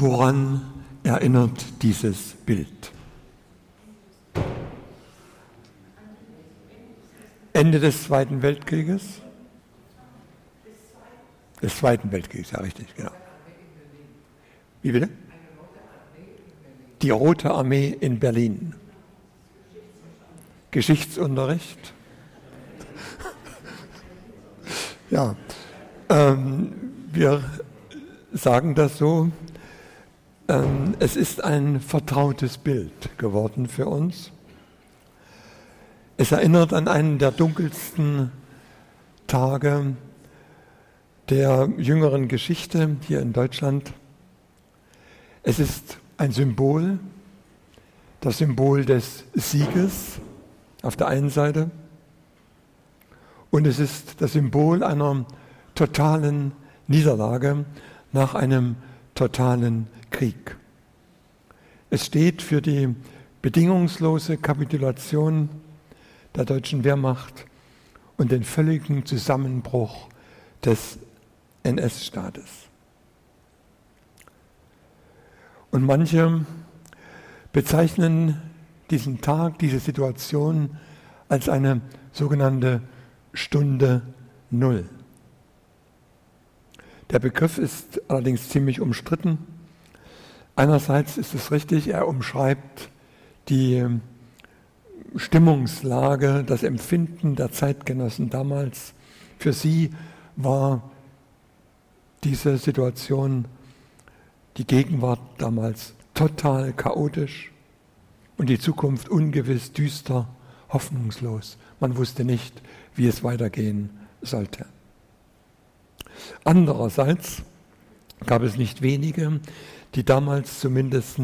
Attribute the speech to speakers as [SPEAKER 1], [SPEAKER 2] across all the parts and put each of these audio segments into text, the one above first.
[SPEAKER 1] Woran erinnert dieses Bild? Ende des Zweiten Weltkrieges? Des Zweiten Weltkriegs, ja richtig, genau. Wie bitte? Die Rote Armee in Berlin. Geschichtsunterricht? ja, ähm, wir sagen das so, es ist ein vertrautes Bild geworden für uns. Es erinnert an einen der dunkelsten Tage der jüngeren Geschichte hier in Deutschland. Es ist ein Symbol, das Symbol des Sieges auf der einen Seite und es ist das Symbol einer totalen Niederlage nach einem totalen Krieg. Es steht für die bedingungslose Kapitulation der deutschen Wehrmacht und den völligen Zusammenbruch des NS-Staates. Und manche bezeichnen diesen Tag, diese Situation als eine sogenannte Stunde Null. Der Begriff ist allerdings ziemlich umstritten. Einerseits ist es richtig, er umschreibt die Stimmungslage, das Empfinden der Zeitgenossen damals. Für sie war diese Situation, die Gegenwart damals total chaotisch und die Zukunft ungewiss, düster, hoffnungslos. Man wusste nicht, wie es weitergehen sollte. Andererseits gab es nicht wenige, die damals zumindest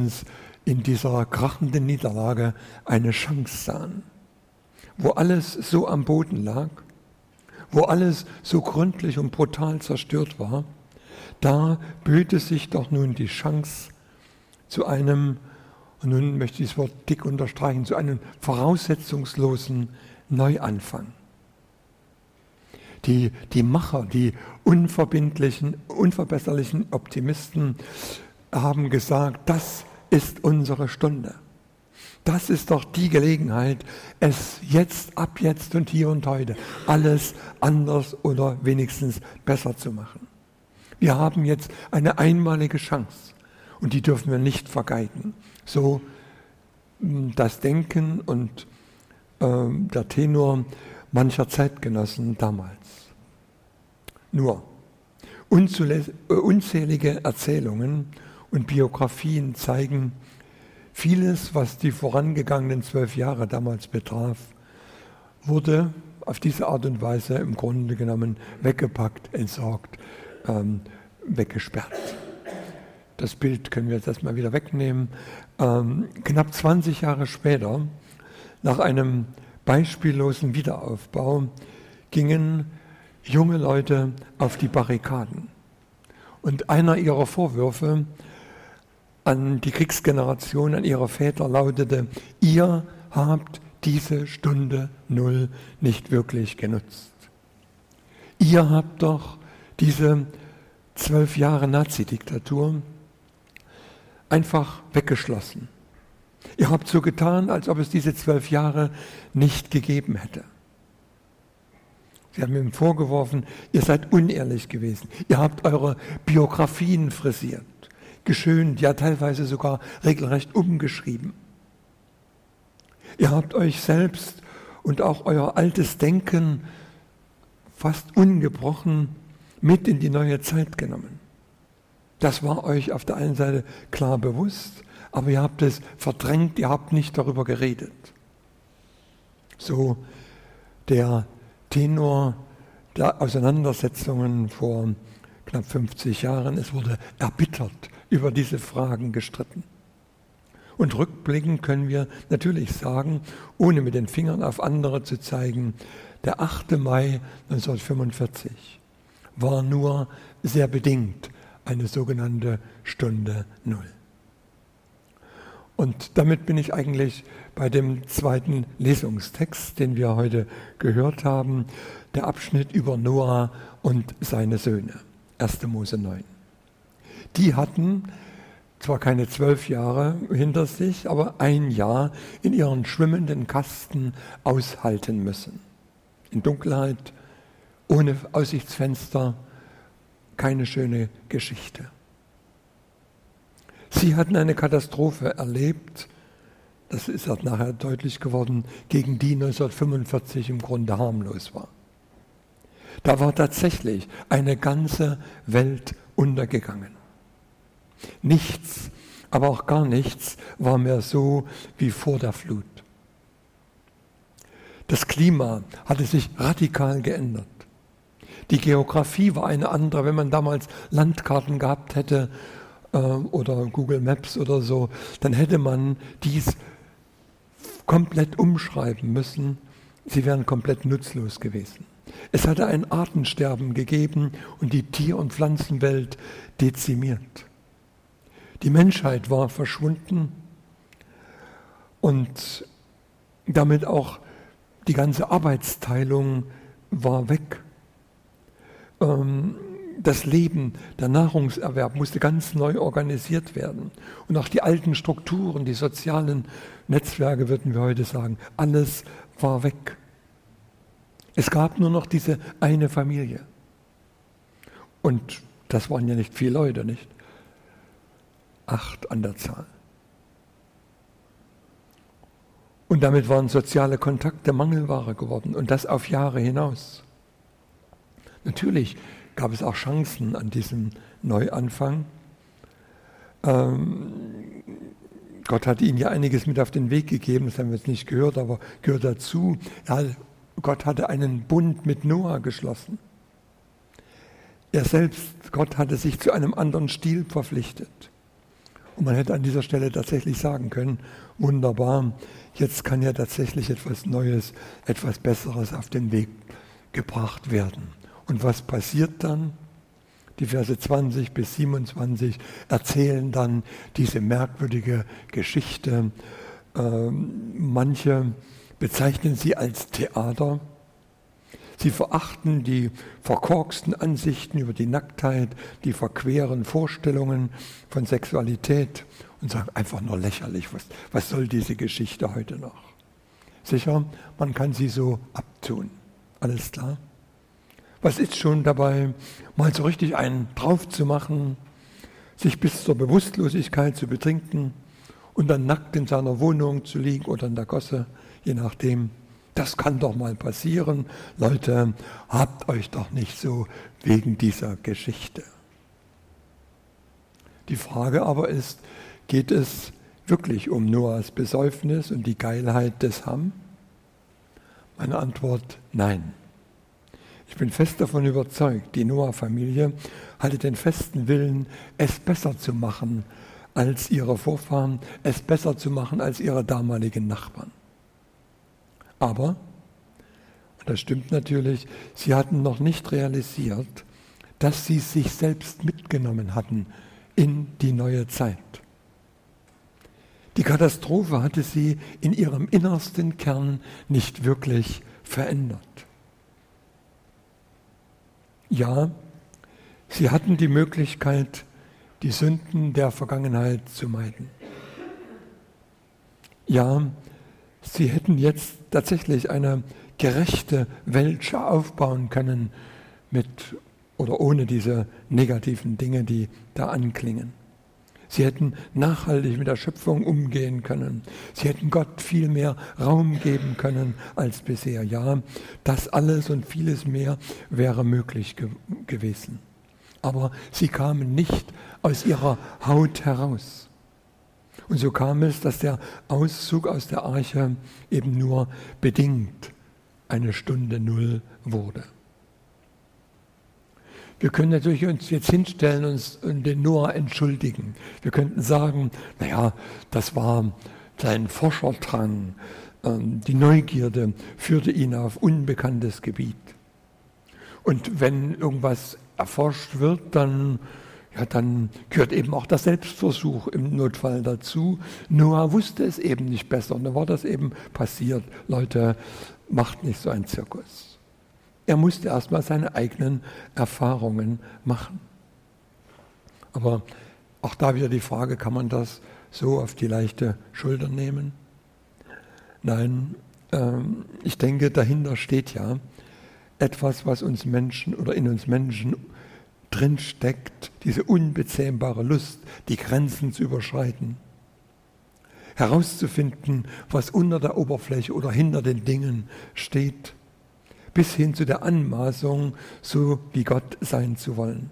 [SPEAKER 1] in dieser krachenden Niederlage eine Chance sahen. Wo alles so am Boden lag, wo alles so gründlich und brutal zerstört war, da böte sich doch nun die Chance zu einem, und nun möchte ich das Wort dick unterstreichen, zu einem voraussetzungslosen Neuanfang. Die, die Macher, die unverbindlichen, unverbesserlichen Optimisten haben gesagt, das ist unsere Stunde. Das ist doch die Gelegenheit, es jetzt, ab jetzt und hier und heute, alles anders oder wenigstens besser zu machen. Wir haben jetzt eine einmalige Chance und die dürfen wir nicht vergeuden. So hm, das Denken und äh, der Tenor mancher Zeitgenossen damals. Nur äh, unzählige Erzählungen und Biografien zeigen, vieles, was die vorangegangenen zwölf Jahre damals betraf, wurde auf diese Art und Weise im Grunde genommen weggepackt, entsorgt, ähm, weggesperrt. Das Bild können wir jetzt erstmal wieder wegnehmen. Ähm, knapp 20 Jahre später, nach einem beispiellosen Wiederaufbau, gingen junge Leute auf die Barrikaden. Und einer ihrer Vorwürfe an die Kriegsgeneration, an ihre Väter lautete, ihr habt diese Stunde Null nicht wirklich genutzt. Ihr habt doch diese zwölf Jahre Nazi-Diktatur einfach weggeschlossen. Ihr habt so getan, als ob es diese zwölf Jahre nicht gegeben hätte. Sie haben ihm vorgeworfen, ihr seid unehrlich gewesen. Ihr habt eure Biografien frisiert geschönt, ja teilweise sogar regelrecht umgeschrieben. Ihr habt euch selbst und auch euer altes Denken fast ungebrochen mit in die neue Zeit genommen. Das war euch auf der einen Seite klar bewusst, aber ihr habt es verdrängt, ihr habt nicht darüber geredet. So der Tenor der Auseinandersetzungen vor knapp 50 Jahren. Es wurde erbittert über diese Fragen gestritten. Und rückblickend können wir natürlich sagen, ohne mit den Fingern auf andere zu zeigen, der 8. Mai 1945 war nur sehr bedingt eine sogenannte Stunde Null. Und damit bin ich eigentlich bei dem zweiten Lesungstext, den wir heute gehört haben, der Abschnitt über Noah und seine Söhne, 1. Mose 9 die hatten zwar keine zwölf Jahre hinter sich, aber ein Jahr in ihren schwimmenden Kasten aushalten müssen. In Dunkelheit, ohne Aussichtsfenster, keine schöne Geschichte. Sie hatten eine Katastrophe erlebt, das ist halt nachher deutlich geworden, gegen die 1945 im Grunde harmlos war. Da war tatsächlich eine ganze Welt untergegangen. Nichts, aber auch gar nichts war mehr so wie vor der Flut. Das Klima hatte sich radikal geändert. Die Geografie war eine andere. Wenn man damals Landkarten gehabt hätte äh, oder Google Maps oder so, dann hätte man dies komplett umschreiben müssen. Sie wären komplett nutzlos gewesen. Es hatte ein Artensterben gegeben und die Tier- und Pflanzenwelt dezimiert. Die Menschheit war verschwunden und damit auch die ganze Arbeitsteilung war weg. Ähm, das Leben, der Nahrungserwerb musste ganz neu organisiert werden. Und auch die alten Strukturen, die sozialen Netzwerke, würden wir heute sagen, alles war weg. Es gab nur noch diese eine Familie. Und das waren ja nicht viele Leute, nicht? Acht an der Zahl. Und damit waren soziale Kontakte Mangelware geworden und das auf Jahre hinaus. Natürlich gab es auch Chancen an diesem Neuanfang. Ähm, Gott hat ihnen ja einiges mit auf den Weg gegeben, das haben wir jetzt nicht gehört, aber gehört dazu. Ja, Gott hatte einen Bund mit Noah geschlossen. Er selbst, Gott hatte sich zu einem anderen Stil verpflichtet. Und man hätte an dieser Stelle tatsächlich sagen können, wunderbar, jetzt kann ja tatsächlich etwas Neues, etwas Besseres auf den Weg gebracht werden. Und was passiert dann? Die Verse 20 bis 27 erzählen dann diese merkwürdige Geschichte. Ähm, manche bezeichnen sie als Theater. Sie verachten die verkorksten Ansichten über die Nacktheit, die verqueren Vorstellungen von Sexualität und sagen einfach nur lächerlich, was, was soll diese Geschichte heute noch? Sicher, man kann sie so abtun. Alles klar? Was ist schon dabei, mal so richtig einen drauf zu machen, sich bis zur Bewusstlosigkeit zu betrinken und dann nackt in seiner Wohnung zu liegen oder in der Gosse, je nachdem. Das kann doch mal passieren. Leute, habt euch doch nicht so wegen dieser Geschichte. Die Frage aber ist, geht es wirklich um Noahs Besäufnis und die Geilheit des Ham? Meine Antwort, nein. Ich bin fest davon überzeugt, die Noah-Familie hatte den festen Willen, es besser zu machen als ihre Vorfahren, es besser zu machen als ihre damaligen Nachbarn. Aber, und das stimmt natürlich, sie hatten noch nicht realisiert, dass sie sich selbst mitgenommen hatten in die neue Zeit. Die Katastrophe hatte sie in ihrem innersten Kern nicht wirklich verändert. Ja, sie hatten die Möglichkeit, die Sünden der Vergangenheit zu meiden. Ja, sie hätten jetzt tatsächlich eine gerechte Welt aufbauen können mit oder ohne diese negativen Dinge, die da anklingen. Sie hätten nachhaltig mit der Schöpfung umgehen können. Sie hätten Gott viel mehr Raum geben können als bisher. Ja, das alles und vieles mehr wäre möglich ge gewesen. Aber sie kamen nicht aus ihrer Haut heraus. Und so kam es, dass der Auszug aus der Arche eben nur bedingt eine Stunde Null wurde. Wir können natürlich uns jetzt hinstellen und den Noah entschuldigen. Wir könnten sagen, naja, das war sein Forscherdrang, ähm, die Neugierde führte ihn auf unbekanntes Gebiet. Und wenn irgendwas erforscht wird, dann, ja, dann gehört eben auch der Selbstversuch im Notfall dazu. Noah wusste es eben nicht besser und dann war das eben passiert. Leute, macht nicht so einen Zirkus. Er musste erstmal seine eigenen Erfahrungen machen. Aber Auch da wieder die Frage, kann man das so auf die leichte Schulter nehmen? Nein, ähm, ich denke, dahinter steht ja etwas, was uns Menschen oder in uns Menschen drinsteckt, diese unbezähmbare Lust, die Grenzen zu überschreiten, herauszufinden, was unter der Oberfläche oder hinter den Dingen steht, bis hin zu der Anmaßung, so wie Gott sein zu wollen.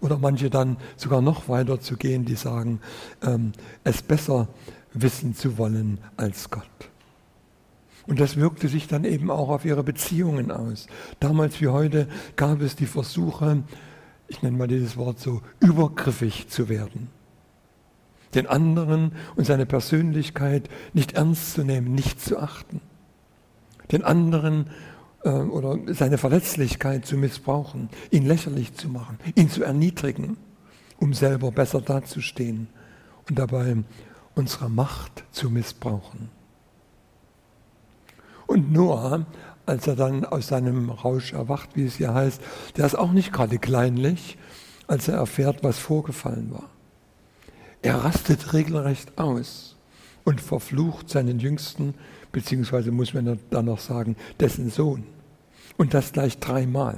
[SPEAKER 1] Oder manche dann sogar noch weiter zu gehen, die sagen, ähm, es besser wissen zu wollen als Gott. Und das wirkte sich dann eben auch auf ihre Beziehungen aus. Damals wie heute gab es die Versuche, ich nenne mal dieses Wort so, übergriffig zu werden. Den anderen und seine Persönlichkeit nicht ernst zu nehmen, nicht zu achten. Den anderen äh, oder seine Verletzlichkeit zu missbrauchen, ihn lächerlich zu machen, ihn zu erniedrigen, um selber besser dazustehen und dabei unsere Macht zu missbrauchen. Und Noah, als er dann aus seinem Rausch erwacht, wie es hier heißt, der ist auch nicht gerade kleinlich, als er erfährt, was vorgefallen war. Er rastet regelrecht aus und verflucht seinen Jüngsten, beziehungsweise muss man dann noch sagen, dessen Sohn. Und das gleich dreimal.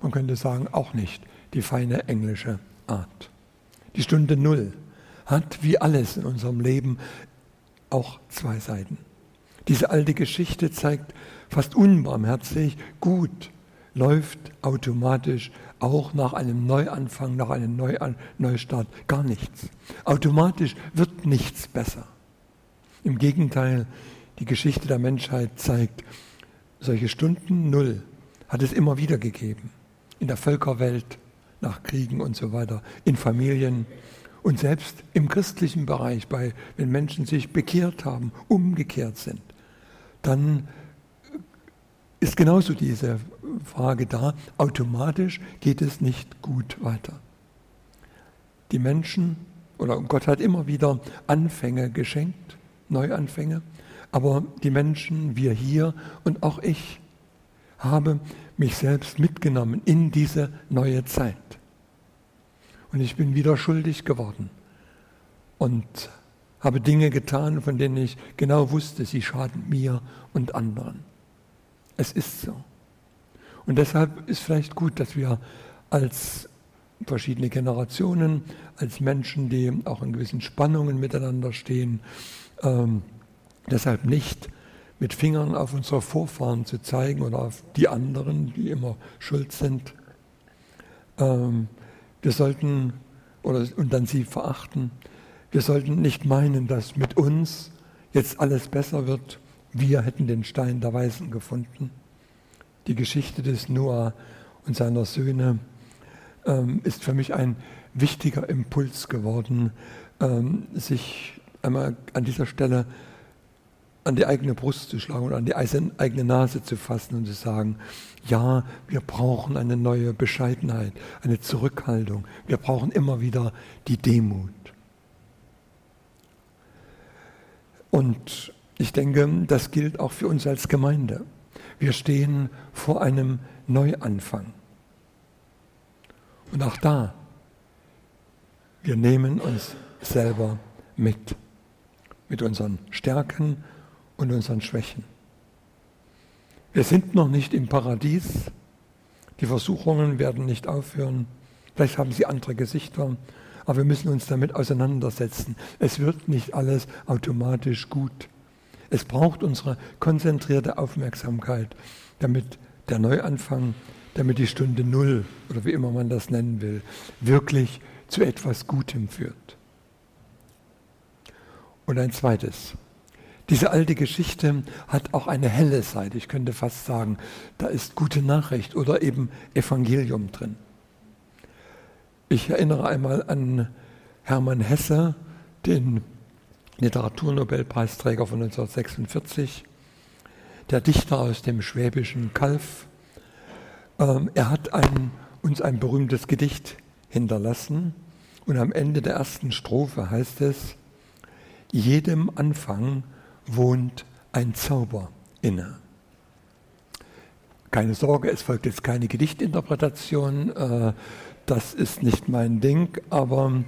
[SPEAKER 1] Man könnte sagen, auch nicht die feine englische Art. Die Stunde Null hat, wie alles in unserem Leben, auch zwei Seiten. Diese alte Geschichte zeigt fast unbarmherzig, gut läuft automatisch auch nach einem Neuanfang, nach einem Neuan Neustart gar nichts. Automatisch wird nichts besser. Im Gegenteil, die Geschichte der Menschheit zeigt, solche Stunden Null hat es immer wieder gegeben. In der Völkerwelt, nach Kriegen und so weiter, in Familien und selbst im christlichen Bereich, bei, wenn Menschen sich bekehrt haben, umgekehrt sind dann ist genauso diese Frage da, automatisch geht es nicht gut weiter. Die Menschen oder Gott hat immer wieder Anfänge geschenkt, Neuanfänge, aber die Menschen, wir hier und auch ich, habe mich selbst mitgenommen in diese neue Zeit. Und ich bin wieder schuldig geworden und habe Dinge getan, von denen ich genau wusste, sie schaden mir und anderen. Es ist so. Und deshalb ist vielleicht gut, dass wir als verschiedene Generationen, als Menschen, die auch in gewissen Spannungen miteinander stehen, ähm, deshalb nicht mit Fingern auf unsere Vorfahren zu zeigen oder auf die anderen, die immer schuld sind. Ähm, wir sollten oder, und dann sie verachten, wir sollten nicht meinen, dass mit uns jetzt alles besser wird. Wir hätten den Stein der Weisen gefunden. Die Geschichte des Noah und seiner Söhne ähm, ist für mich ein wichtiger Impuls geworden, ähm, sich einmal an dieser Stelle an die eigene Brust zu schlagen und an die eigene Nase zu fassen und zu sagen, ja, wir brauchen eine neue Bescheidenheit, eine Zurückhaltung. Wir brauchen immer wieder die Demut. Und ich denke, das gilt auch für uns als Gemeinde. Wir stehen vor einem Neuanfang. Und auch da, wir nehmen uns selber mit, mit unseren Stärken und unseren Schwächen. Wir sind noch nicht im Paradies, die Versuchungen werden nicht aufhören, vielleicht haben sie andere Gesichter, aber wir müssen uns damit auseinandersetzen. Es wird nicht alles automatisch gut. Es braucht unsere konzentrierte Aufmerksamkeit, damit der Neuanfang, damit die Stunde Null oder wie immer man das nennen will, wirklich zu etwas Gutem führt. Und ein zweites. Diese alte Geschichte hat auch eine helle Seite. Ich könnte fast sagen, da ist gute Nachricht oder eben Evangelium drin. Ich erinnere einmal an Hermann Hesse, den Literaturnobelpreisträger von 1946, der Dichter aus dem schwäbischen Kalf. Ähm, er hat ein, uns ein berühmtes Gedicht hinterlassen und am Ende der ersten Strophe heißt es, jedem Anfang wohnt ein Zauber inne. keine Sorge, es folgt jetzt keine Gedichtinterpretation, äh, das ist nicht mein Ding, aber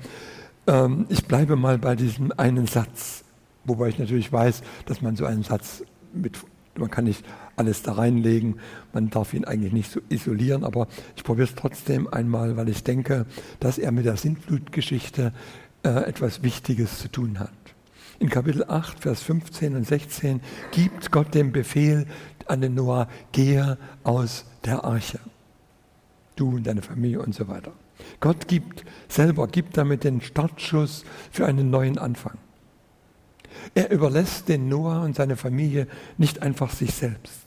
[SPEAKER 1] ähm, ich bleibe mal bei diesem einen Satz, wobei ich natürlich weiß, dass man so einen Satz mit, man kann nicht alles da reinlegen, man darf ihn eigentlich nicht so isolieren, aber ich probiere es trotzdem einmal, weil ich denke, dass er mit der Sintflutgeschichte äh, etwas Wichtiges zu tun hat. In Kapitel 8, Vers 15 und 16 gibt Gott den Befehl an den Noah, gehe aus der Arche. Du und deine Familie und so weiter. Gott gibt selber, gibt damit den Startschuss für einen neuen Anfang. Er überlässt den Noah und seine Familie nicht einfach sich selbst.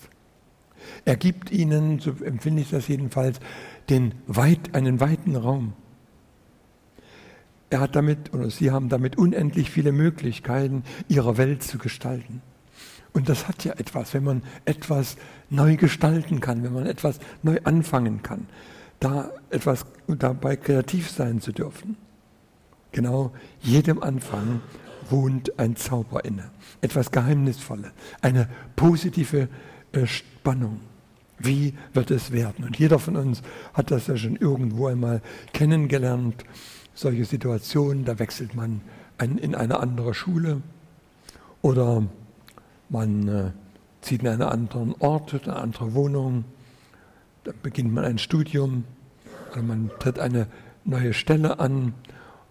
[SPEAKER 1] Er gibt ihnen, so empfinde ich das jedenfalls, den weit, einen weiten Raum. Er hat damit, oder sie haben damit unendlich viele Möglichkeiten, ihre Welt zu gestalten. Und das hat ja etwas, wenn man etwas neu gestalten kann, wenn man etwas neu anfangen kann, da etwas dabei kreativ sein zu dürfen. Genau jedem Anfang wohnt ein Zauber inne, etwas Geheimnisvolles, eine positive äh, Spannung. Wie wird es werden? Und jeder von uns hat das ja schon irgendwo einmal kennengelernt. Solche Situationen, da wechselt man in eine andere Schule oder man äh, zieht in einen anderen Ort, in eine andere Wohnung, dann beginnt man ein Studium oder man tritt eine neue Stelle an,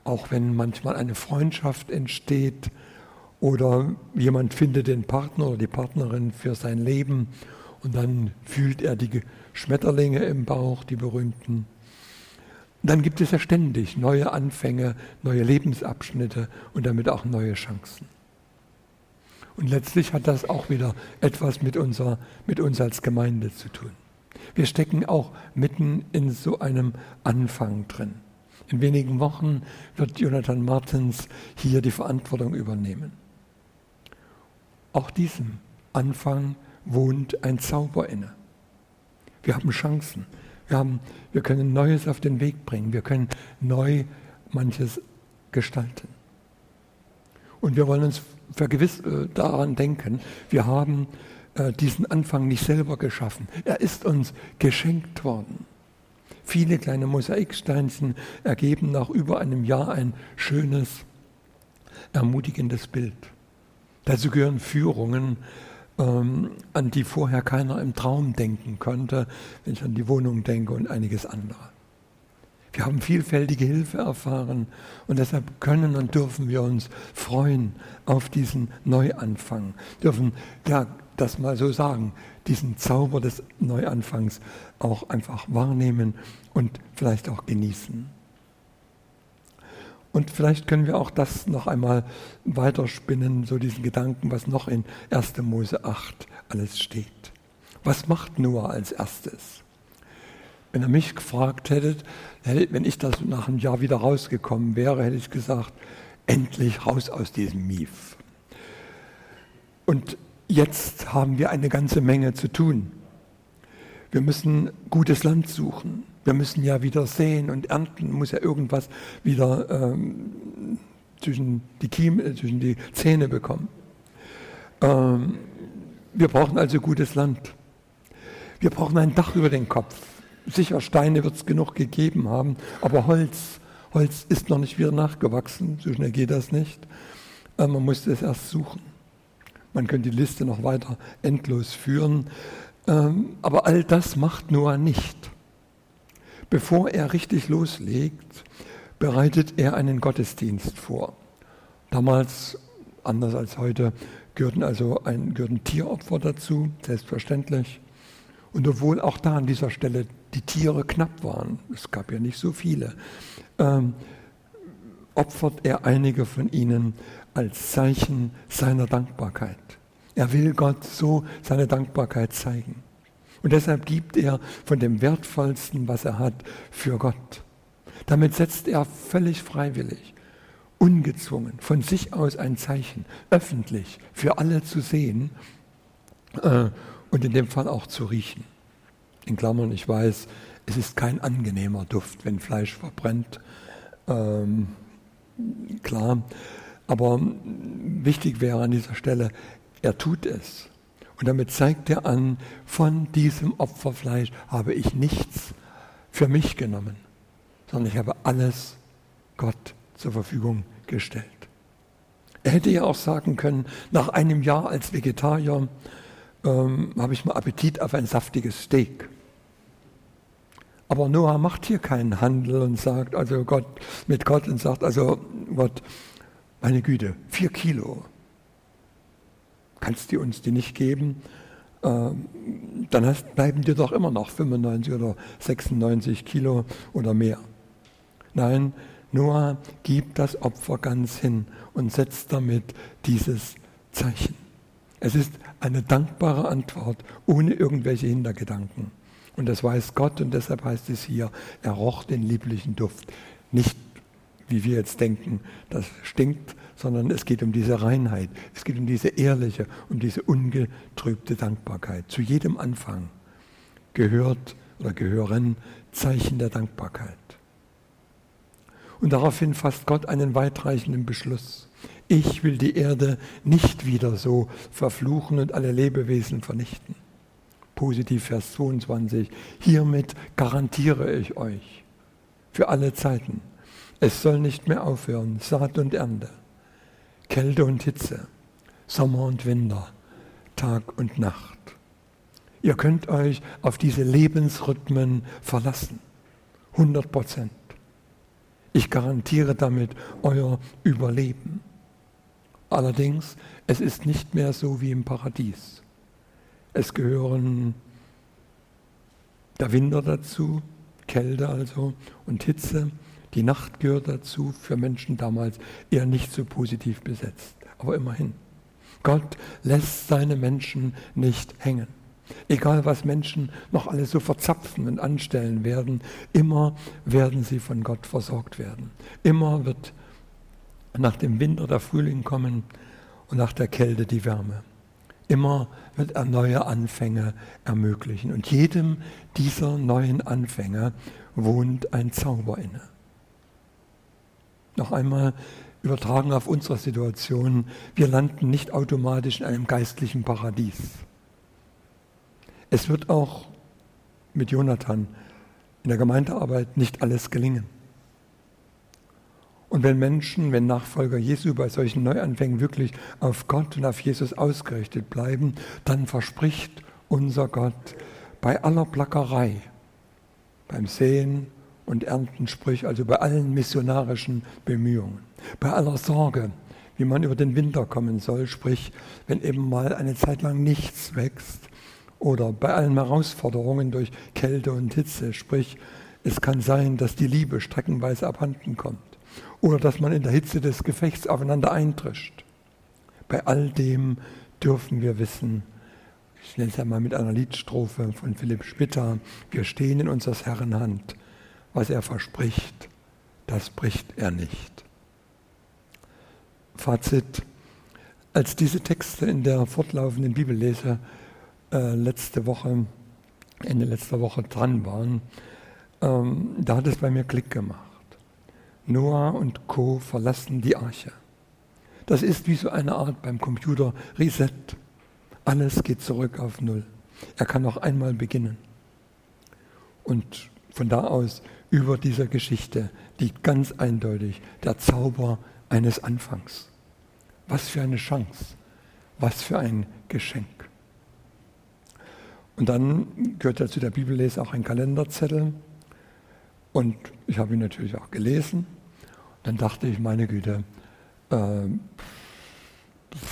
[SPEAKER 1] auch wenn manchmal eine Freundschaft entsteht oder jemand findet den Partner oder die Partnerin für sein Leben und dann fühlt er die Schmetterlinge im Bauch, die berühmten. Dann gibt es ja ständig neue Anfänge, neue Lebensabschnitte und damit auch neue Chancen. Und letztlich hat das auch wieder etwas mit, unser, mit uns als Gemeinde zu tun. Wir stecken auch mitten in so einem Anfang drin. In wenigen Wochen wird Jonathan Martens hier die Verantwortung übernehmen. Auch diesem Anfang wohnt ein Zauber inne. Wir haben Chancen. Wir, haben, wir können Neues auf den Weg bringen. Wir können neu manches gestalten. Und wir wollen uns vergewiss äh, daran denken, wir haben äh, diesen Anfang nicht selber geschaffen. Er ist uns geschenkt worden. Viele kleine Mosaiksteinchen ergeben nach über einem Jahr ein schönes, ermutigendes Bild. Dazu gehören Führungen, ähm, an die vorher keiner im Traum denken konnte, wenn ich an die Wohnung denke und einiges andere. Wir haben vielfältige Hilfe erfahren und deshalb können und dürfen wir uns freuen auf diesen Neuanfang, dürfen ja das mal so sagen, diesen Zauber des Neuanfangs auch einfach wahrnehmen und vielleicht auch genießen. Und vielleicht können wir auch das noch einmal weiterspinnen, so diesen Gedanken, was noch in 1. Mose 8 alles steht. Was macht Noah als erstes? Wenn er mich gefragt hätte, wenn ich das nach einem Jahr wieder rausgekommen wäre, hätte ich gesagt, endlich raus aus diesem Mief. Und jetzt haben wir eine ganze Menge zu tun. Wir müssen gutes Land suchen. Wir müssen ja wieder säen und ernten, muss ja irgendwas wieder ähm, zwischen, die Kiem, äh, zwischen die Zähne bekommen. Ähm, wir brauchen also gutes Land. Wir brauchen ein Dach über den Kopf. Sicher, Steine wird es genug gegeben haben, aber Holz, Holz ist noch nicht wieder nachgewachsen, so schnell geht das nicht. Äh, man muss es erst suchen. Man könnte die Liste noch weiter endlos führen. Ähm, aber all das macht Noah nicht. Bevor er richtig loslegt, bereitet er einen Gottesdienst vor. Damals, anders als heute, gehörten also ein, gehörten Tieropfer dazu, selbstverständlich. Und obwohl auch da an dieser Stelle die Tiere knapp waren, es gab ja nicht so viele, ähm, opfert er einige von ihnen als Zeichen seiner Dankbarkeit. Er will Gott so seine Dankbarkeit zeigen. Und deshalb gibt er von dem Wertvollsten, was er hat, für Gott. Damit setzt er völlig freiwillig, ungezwungen, von sich aus ein Zeichen, öffentlich, für alle zu sehen äh, und in dem Fall auch zu riechen. In Klammern, ich weiß, es ist kein angenehmer Duft, wenn Fleisch verbrennt. Ähm, klar. Aber wichtig wäre an dieser Stelle, er tut es. Und damit zeigt er an, von diesem Opferfleisch habe ich nichts für mich genommen, sondern ich habe alles Gott zur Verfügung gestellt. Er hätte ja auch sagen können, nach einem Jahr als Vegetarier ähm, habe ich mal Appetit auf ein saftiges Steak. Aber Noah macht hier keinen Handel und sagt, also Gott, mit Gott und sagt, also Gott, meine Güte, vier Kilo. Kannst du uns die nicht geben? Ähm, dann hast, bleiben dir doch immer noch 95 oder 96 Kilo oder mehr. Nein, Noah gibt das Opfer ganz hin und setzt damit dieses Zeichen. Es ist eine dankbare Antwort ohne irgendwelche Hintergedanken. Und das weiß Gott und deshalb heißt es hier, er roch den lieblichen Duft. Nicht, wie wir jetzt denken, das stinkt, sondern es geht um diese Reinheit. Es geht um diese ehrliche, um diese ungetrübte Dankbarkeit. Zu jedem Anfang gehört oder gehören Zeichen der Dankbarkeit. Und daraufhin fasst Gott einen weitreichenden Beschluss. Ich will die Erde nicht wieder so verfluchen und alle Lebewesen vernichten. Positiv Vers 22. Hiermit garantiere ich euch für alle Zeiten. Es soll nicht mehr aufhören, Saat und Ernte, Kälte und Hitze, Sommer und Winter, Tag und Nacht. Ihr könnt euch auf diese Lebensrhythmen verlassen. 100 Prozent. Ich garantiere damit euer Überleben. Allerdings, es ist nicht mehr so wie im Paradies. Es gehören der Winter dazu, Kälte also und Hitze. Die Nacht gehört dazu, für Menschen damals eher nicht so positiv besetzt. Aber immerhin, Gott lässt seine Menschen nicht hängen. Egal was Menschen noch alles so verzapfen und anstellen werden, immer werden sie von Gott versorgt werden. Immer wird nach dem Winter der Frühling kommen und nach der Kälte die Wärme. Immer wird er neue Anfänge ermöglichen. Und jedem dieser neuen Anfänge wohnt ein Zauber inne. Noch einmal übertragen auf unsere Situation, wir landen nicht automatisch in einem geistlichen Paradies. Es wird auch mit Jonathan in der Gemeindearbeit nicht alles gelingen. Und wenn Menschen, wenn Nachfolger Jesu bei solchen Neuanfängen wirklich auf Gott und auf Jesus ausgerichtet bleiben, dann verspricht unser Gott bei aller Plackerei, beim Sehen und Ernten, sprich also bei allen missionarischen Bemühungen, bei aller Sorge, wie man über den Winter kommen soll, sprich, wenn eben mal eine Zeit lang nichts wächst, oder bei allen Herausforderungen durch Kälte und Hitze, sprich, es kann sein, dass die Liebe streckenweise abhanden kommt oder dass man in der Hitze des Gefechts aufeinander eintrischt. Bei all dem dürfen wir wissen, ich nenne es ja mal mit einer Liedstrophe von Philipp Spitter, wir stehen in unseres Herrn Hand. Was er verspricht, das bricht er nicht. Fazit. Als diese Texte in der fortlaufenden Bibellese äh, letzte Woche, Ende letzter Woche dran waren, ähm, da hat es bei mir Klick gemacht. Noah und Co. verlassen die Arche. Das ist wie so eine Art beim Computer Reset. Alles geht zurück auf Null. Er kann noch einmal beginnen. Und von da aus über dieser Geschichte liegt ganz eindeutig der Zauber eines Anfangs. Was für eine Chance, was für ein Geschenk. Und dann gehört ja zu der Bibellese auch ein Kalenderzettel. Und ich habe ihn natürlich auch gelesen. Dann dachte ich, meine Güte, äh,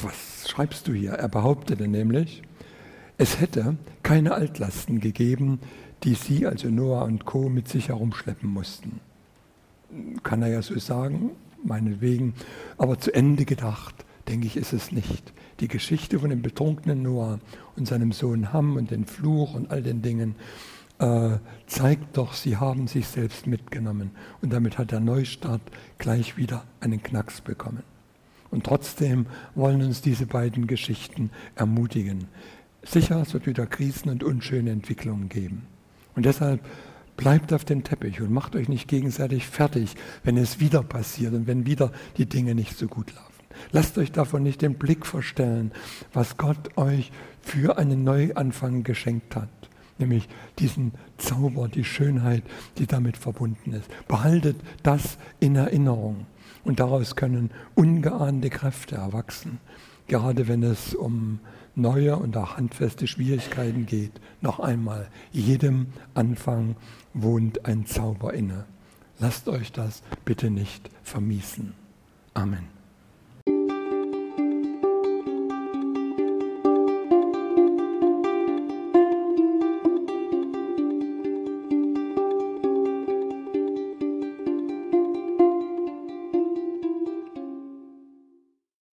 [SPEAKER 1] was schreibst du hier? Er behauptete nämlich, es hätte keine Altlasten gegeben, die sie, also Noah und Co., mit sich herumschleppen mussten. Kann er ja so sagen, meinetwegen. Aber zu Ende gedacht, denke ich, ist es nicht die Geschichte von dem betrunkenen Noah und seinem Sohn Ham und den Fluch und all den Dingen äh, zeigt doch, sie haben sich selbst mitgenommen. Und damit hat der Neustart gleich wieder einen Knacks bekommen. Und trotzdem wollen uns diese beiden Geschichten ermutigen. Sicher, es wird wieder Krisen und unschöne Entwicklungen geben. Und deshalb bleibt auf dem Teppich und macht euch nicht gegenseitig fertig, wenn es wieder passiert und wenn wieder die Dinge nicht so gut laufen. Lasst euch davon nicht den Blick verstellen, was Gott euch für einen Neuanfang geschenkt hat. Nämlich diesen Zauber, die Schönheit, die damit verbunden ist. Behaltet das in Erinnerung. Und daraus können ungeahnte Kräfte erwachsen. Gerade wenn es um neue und auch handfeste Schwierigkeiten geht. Noch einmal, jedem Anfang wohnt ein Zauber inne. Lasst euch das bitte nicht vermiesen. Amen.